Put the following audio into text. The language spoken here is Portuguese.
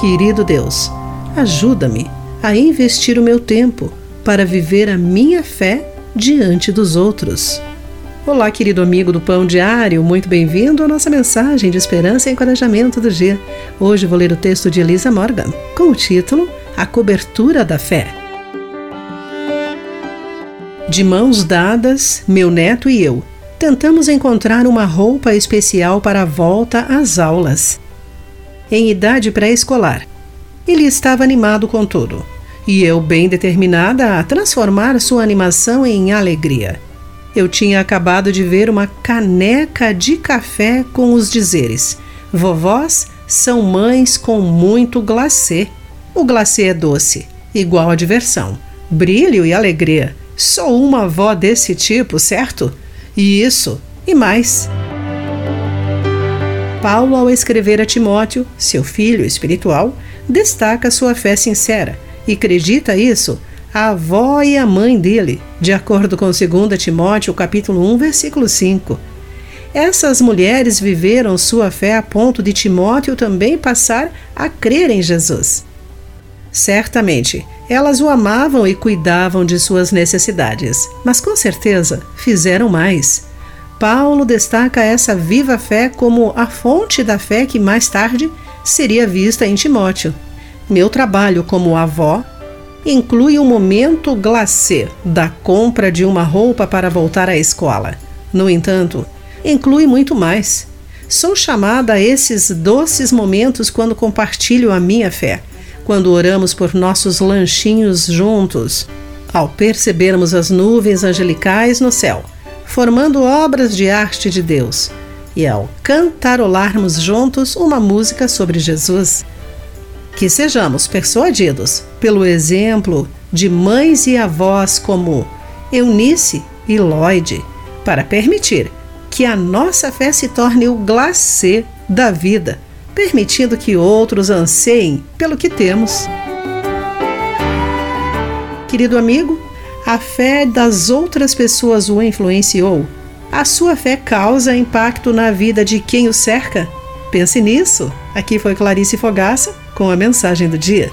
Querido Deus, ajuda-me a investir o meu tempo para viver a minha fé diante dos outros. Olá, querido amigo do Pão Diário, muito bem-vindo à nossa mensagem de esperança e encorajamento do dia. Hoje vou ler o texto de Elisa Morgan, com o título A Cobertura da Fé. De mãos dadas, meu neto e eu tentamos encontrar uma roupa especial para a volta às aulas. Em idade pré-escolar, ele estava animado com tudo, e eu bem determinada a transformar sua animação em alegria. Eu tinha acabado de ver uma caneca de café com os dizeres: Vovós são mães com muito glacê. O glacê é doce, igual a diversão, brilho e alegria. Sou uma avó desse tipo, certo? E isso e mais. Paulo, ao escrever a Timóteo, seu filho espiritual, destaca sua fé sincera e acredita isso a avó e a mãe dele, de acordo com 2 Timóteo capítulo 1, versículo 5. Essas mulheres viveram sua fé a ponto de Timóteo também passar a crer em Jesus. Certamente, elas o amavam e cuidavam de suas necessidades, mas com certeza fizeram mais. Paulo destaca essa viva fé como a fonte da fé que mais tarde seria vista em Timóteo. Meu trabalho como avó inclui o momento glacê da compra de uma roupa para voltar à escola. No entanto, inclui muito mais. Sou chamada a esses doces momentos quando compartilho a minha fé, quando oramos por nossos lanchinhos juntos, ao percebermos as nuvens angelicais no céu, formando obras de arte de Deus, e ao cantarolarmos juntos uma música sobre Jesus. Que sejamos persuadidos pelo exemplo de mães e avós como Eunice e Lloyd, para permitir que a nossa fé se torne o glacê da vida, permitindo que outros anseiem pelo que temos. Querido amigo, a fé das outras pessoas o influenciou? A sua fé causa impacto na vida de quem o cerca? Pense nisso. Aqui foi Clarice Fogaça com a mensagem do dia.